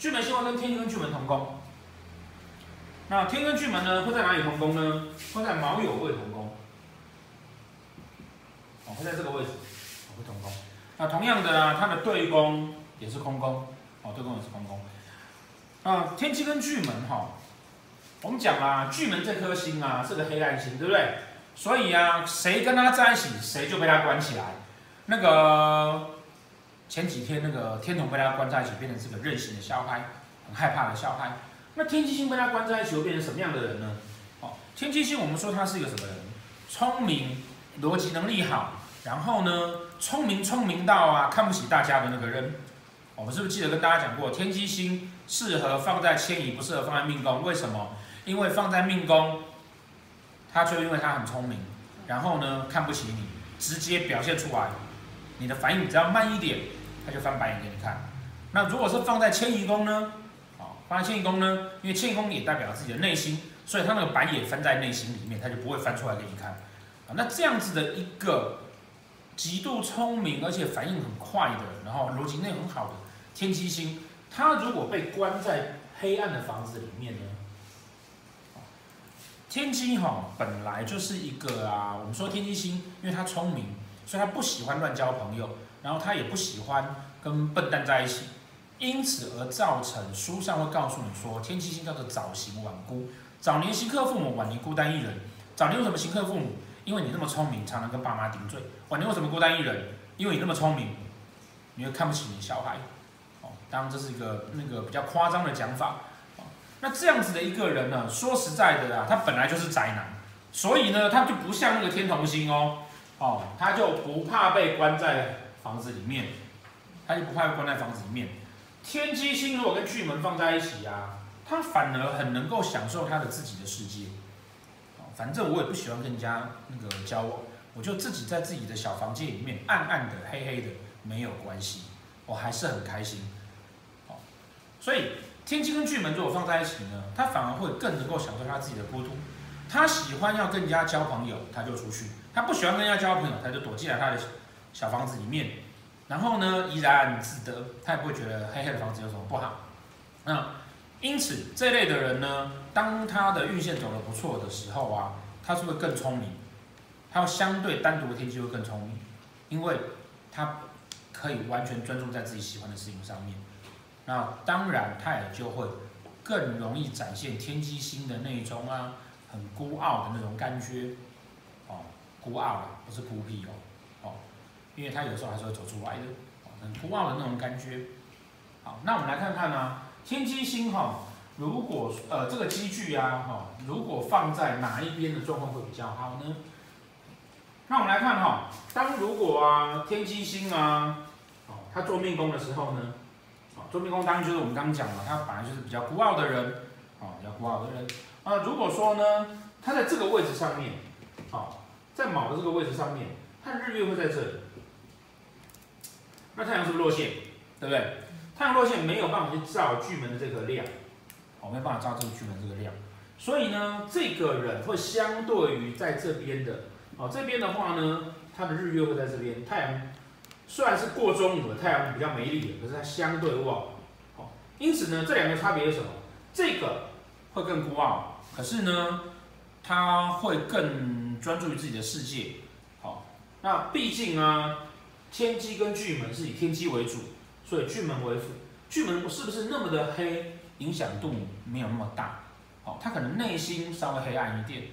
巨门星会跟天机跟巨门同宫。那天跟巨门呢，会在哪里同宫呢？会在卯酉未同宫。哦，会在这个位置，会同宫。那同样的啊，它的对宫也是空宫。哦，对宫也是空宫。啊，天机跟巨门哈，我们讲啊，巨门这颗星啊是个黑暗星，对不对？所以啊，谁跟他在一起，谁就被他关起来。那个。前几天那个天同被他关在一起，变成是个任性的小孩，很害怕的小孩。那天机星被他关在一起，会变成什么样的人呢？哦，天机星我们说他是一个什么人？聪明，逻辑能力好，然后呢，聪明聪明到啊看不起大家的那个人。我们是不是记得跟大家讲过，天机星适合放在迁移，不适合放在命宫？为什么？因为放在命宫，他就因为他很聪明，然后呢看不起你，直接表现出来，你的反应只要慢一点。他就翻白眼给你看。那如果是放在迁移宫呢？哦，放在迁移宫呢，因为迁移宫也代表自己的内心，所以他那个白眼翻在内心里面，他就不会翻出来给你看。啊，那这样子的一个极度聪明而且反应很快的，然后逻辑内很好的天机星，他如果被关在黑暗的房子里面呢？天机哈本来就是一个啊，我们说天机星，因为他聪明，所以他不喜欢乱交朋友。然后他也不喜欢跟笨蛋在一起，因此而造成书上会告诉你说，天机星叫做早行晚孤，早年行克父母，晚年孤单一人。早年为什么行克父母？因为你那么聪明，常常跟爸妈顶嘴。晚年为什么孤单一人？因为你那么聪明，你会看不起你小孩。哦，当然这是一个那个比较夸张的讲法。哦，那这样子的一个人呢，说实在的啊，他本来就是宅男，所以呢，他就不像那个天同星哦，哦，他就不怕被关在。房子里面，他就不怕关在房子里面。天机星如果跟巨门放在一起啊，他反而很能够享受他的自己的世界。反正我也不喜欢跟人家那个交往，我就自己在自己的小房间里面，暗暗的、黑黑的，没有关系，我还是很开心。所以天机跟巨门如果放在一起呢，他反而会更能够享受他自己的孤独。他喜欢要跟人家交朋友，他就出去；他不喜欢跟人家交朋友，他就躲进来他的。小房子里面，然后呢，怡然自得，他也不会觉得黑黑的房子有什么不好。那因此这类的人呢，当他的运线走得不错的时候啊，他是会更聪明，他要相对单独的天机会更聪明，因为他可以完全专注在自己喜欢的事情上面。那当然，他也就会更容易展现天机星的那种啊，很孤傲的那种感觉。哦，孤傲啊，不是孤僻哦。因为他有时候还是会走出来的，很孤傲的那种感觉。好，那我们来看看呢、啊，天机星哈，如果呃这个机具啊哈，如果放在哪一边的状况会比较好呢？那我们来看哈，当如果啊天机星啊，哦，他做命宫的时候呢，啊做命宫当然就是我们刚刚讲了，他本来就是比较孤傲的人，啊比较孤傲的人。啊如果说呢，他在这个位置上面，啊在卯的这个位置上面，他的日月会在这里。那太阳是不是落线，对不对？太阳落线没有办法去照巨门的这个亮，哦，没有办法照这个巨门这个亮，所以呢，这个人会相对于在这边的，哦，这边的话呢，他的日月会在这边，太阳虽然是过中午的，太阳比较没力的，可是它相对旺，哦，因此呢，这两个差别是什么？这个会更孤傲，可是呢，他会更专注于自己的世界，好，那毕竟啊。天机跟巨门是以天机为主，所以巨门为辅。巨门是不是那么的黑，影响度没有那么大？好，他可能内心稍微黑暗一点，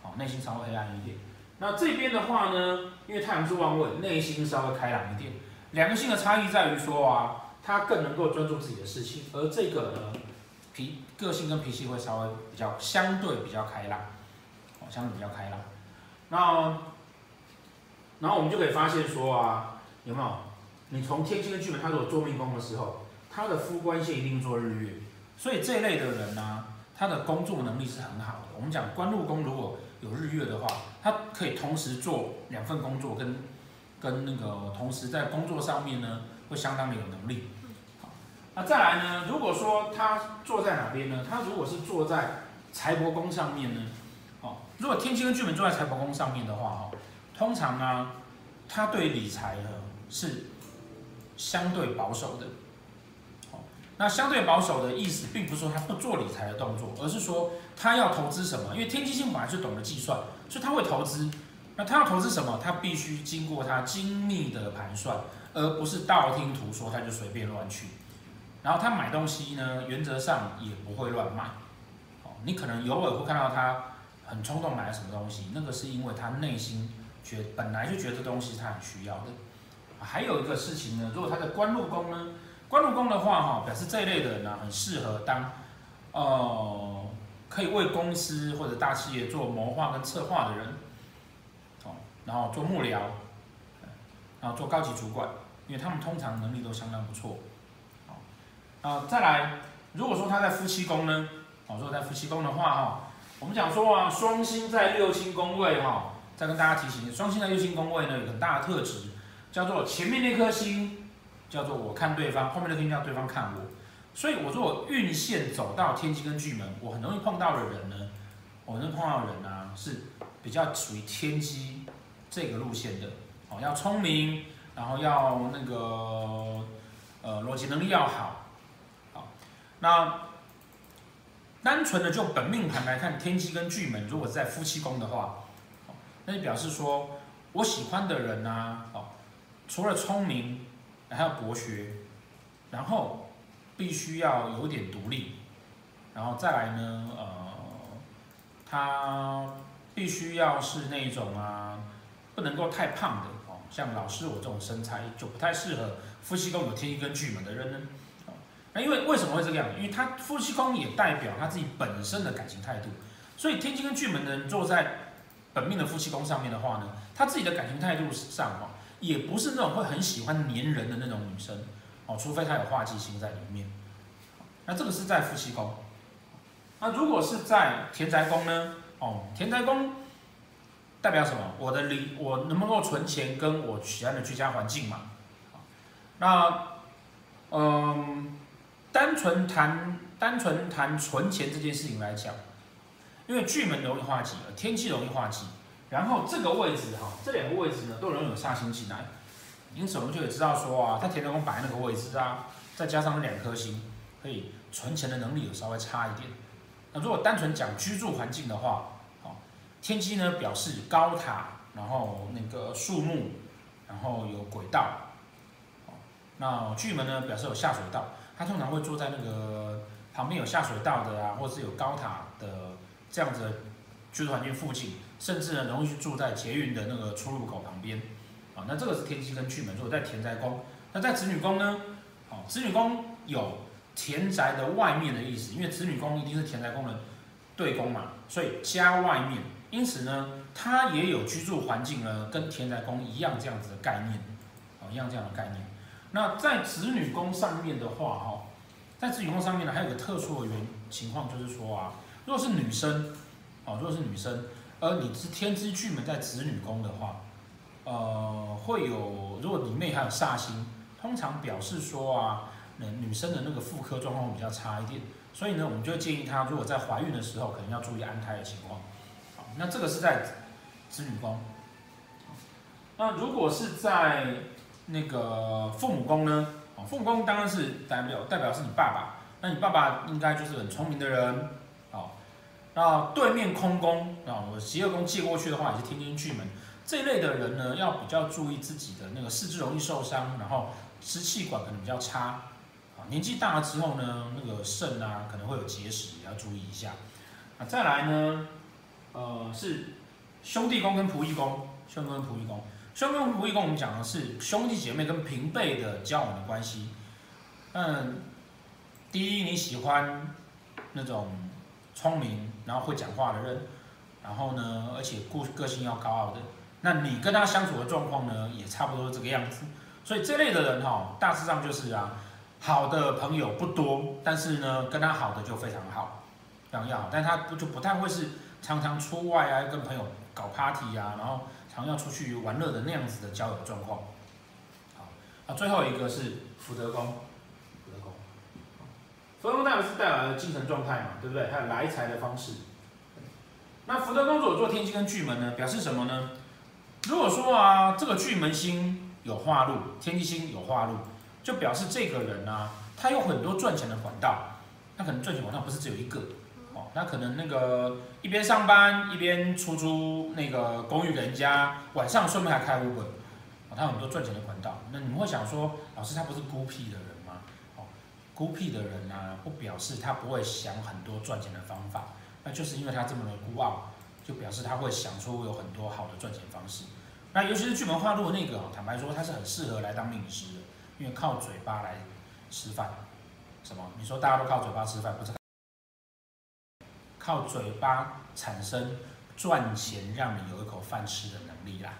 好，内心稍微黑暗一点。那这边的话呢，因为太阳是旺位，内心稍微开朗一点。两个性的差异在于说啊，他更能够专注自己的事情，而这个呢，脾个性跟脾气会稍微比较相对比较开朗，哦，相对比较开朗。那然后我们就可以发现说啊。有没有？你从天机跟巨门，他如果做命宫的时候，他的夫官线一定做日月，所以这类的人呢、他的工作能力是很好的。我们讲官禄宫如果有日月的话，他可以同时做两份工作跟，跟那个同时在工作上面呢，会相当的有能力。好，那再来呢，如果说他坐在哪边呢？他如果是坐在财帛宫上面呢？哦，如果天机跟巨门坐在财帛宫上面的话，哦，通常呢，他对理财呢。是相对保守的，那相对保守的意思，并不是说他不做理财的动作，而是说他要投资什么？因为天机星本来就懂得计算，所以他会投资。那他要投资什么？他必须经过他精密的盘算，而不是道听途说，他就随便乱去。然后他买东西呢，原则上也不会乱买。哦，你可能偶尔会看到他很冲动买了什么东西，那个是因为他内心觉本来就觉得东西他很需要的。还有一个事情呢，如果他的官禄宫呢？官禄宫的话，哈，表示这一类的人呢，很适合当，呃，可以为公司或者大企业做谋划跟策划的人，哦，然后做幕僚，然后做高级主管，因为他们通常能力都相当不错，啊，再来，如果说他在夫妻宫呢，哦，如果在夫妻宫的话，哈，我们讲说啊，双星在六亲宫位，哈，再跟大家提醒，双星在六亲宫位呢，有很大的特质，叫做前面那颗星。叫做我看对方，后面那颗星叫对方看我，所以我说我运线走到天机跟巨门，我很容易碰到的人呢，我能碰到的人啊是比较属于天机这个路线的，哦，要聪明，然后要那个呃逻辑能力要好，好，那单纯的就本命盘来看，天机跟巨门如果是在夫妻宫的话，那就表示说我喜欢的人啊，哦，除了聪明。还要博学，然后必须要有点独立，然后再来呢，呃，他必须要是那种啊，不能够太胖的哦，像老师我这种身材就不太适合夫妻宫有天机跟巨门的人呢。那因为为什么会这个样？因为他夫妻宫也代表他自己本身的感情态度，所以天机跟巨门的人坐在本命的夫妻宫上面的话呢，他自己的感情态度上哦。也不是那种会很喜欢黏人的那种女生哦，除非她有化忌星在里面。那这个是在夫妻宫。那如果是在田宅宫呢？哦，田宅宫代表什么？我的理，我能不能够存钱，跟我喜欢的居家环境嘛。那嗯，单纯谈单纯谈存钱这件事情来讲，因为巨门容易化忌，天机容易化忌。然后这个位置哈，这两个位置呢都容易有煞星进来，因此我们就可以知道说啊，他田宅宫摆那个位置啊，再加上那两颗星，可以存钱的能力有稍微差一点。那如果单纯讲居住环境的话，好，天机呢表示高塔，然后那个树木，然后有轨道，哦那巨门呢表示有下水道，它通常会坐在那个旁边有下水道的啊，或是有高塔的这样子的居住环境附近。甚至呢，容易去住在捷运的那个出入口旁边，啊，那这个是天机跟巨门，如果在田宅宫，那在子女宫呢？啊，子女宫有田宅的外面的意思，因为子女宫一定是田宅宫的对宫嘛，所以家外面，因此呢，它也有居住环境呢，跟田宅宫一样这样子的概念，啊，一样这样的概念。那在子女宫上面的话，哈，在子女宫上面呢，还有个特殊的原情况，就是说啊，如果是女生，啊，如果是女生。而你是天之巨门在子女宫的话，呃，会有如果里面还有煞星，通常表示说啊，女生的那个妇科状况比较差一点，所以呢，我们就建议她如果在怀孕的时候，可能要注意安胎的情况。好，那这个是在子女宫。那如果是在那个父母宫呢？父母宫当然是代表代表是你爸爸，那你爸爸应该就是很聪明的人。那对面空宫啊，我疾厄宫借过去的话，也是天天巨门这一类的人呢，要比较注意自己的那个四肢容易受伤，然后支气管可能比较差啊。年纪大了之后呢，那个肾啊可能会有结石，也要注意一下。那再来呢，呃，是兄弟宫跟仆役宫，兄弟宫跟仆役宫，兄弟宫仆役宫，我们讲的是兄弟姐妹跟平辈的交往的关系。嗯，第一你喜欢那种聪明。然后会讲话的人，然后呢，而且个个性要高傲的，那你跟他相处的状况呢，也差不多这个样子。所以这类的人哈、哦，大致上就是啊，好的朋友不多，但是呢，跟他好的就非常好，非常要好。但他不就不太会是常常出外啊，跟朋友搞 party 啊，然后常要出去玩乐的那样子的交友状况。好，那最后一个是福德宫。福德宫代表是代表的精神状态嘛，对不对？还有来财的方式。那福德宫如果做天机跟巨门呢，表示什么呢？如果说啊，这个巨门星有化禄，天机星有化禄，就表示这个人啊，他有很多赚钱的管道，他可能赚钱管道不是只有一个，哦，他可能那个一边上班一边出租那个公寓给人家，晚上顺便还开 Uber，他有很多赚钱的管道。那你们会想说，老师他不是孤僻的人？孤僻的人呢，不表示他不会想很多赚钱的方法，那就是因为他这么的孤傲，就表示他会想出有很多好的赚钱方式。那尤其是巨门化禄那个，坦白说他是很适合来当命理师的，因为靠嘴巴来吃饭。什么？你说大家都靠嘴巴吃饭，不是靠嘴巴产生赚钱，让你有一口饭吃的能力啦。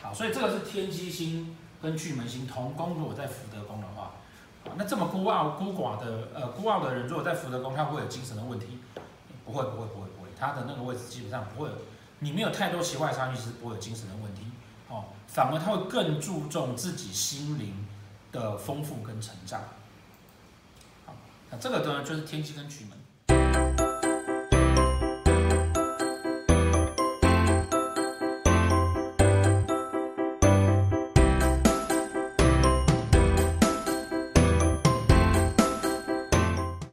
好，所以这个是天机星跟巨门星同宫，如果在福德宫的话，那这么孤傲孤寡的呃孤傲的人，如果在福德宫，他会不会有精神的问题？不会，不会，不会，不会，他的那个位置基本上不会有。你没有太多奇怪的差距，是不会有精神的问题，哦，反而他会更注重自己心灵的丰富跟成长。好，那这个呢，就是天机跟局门。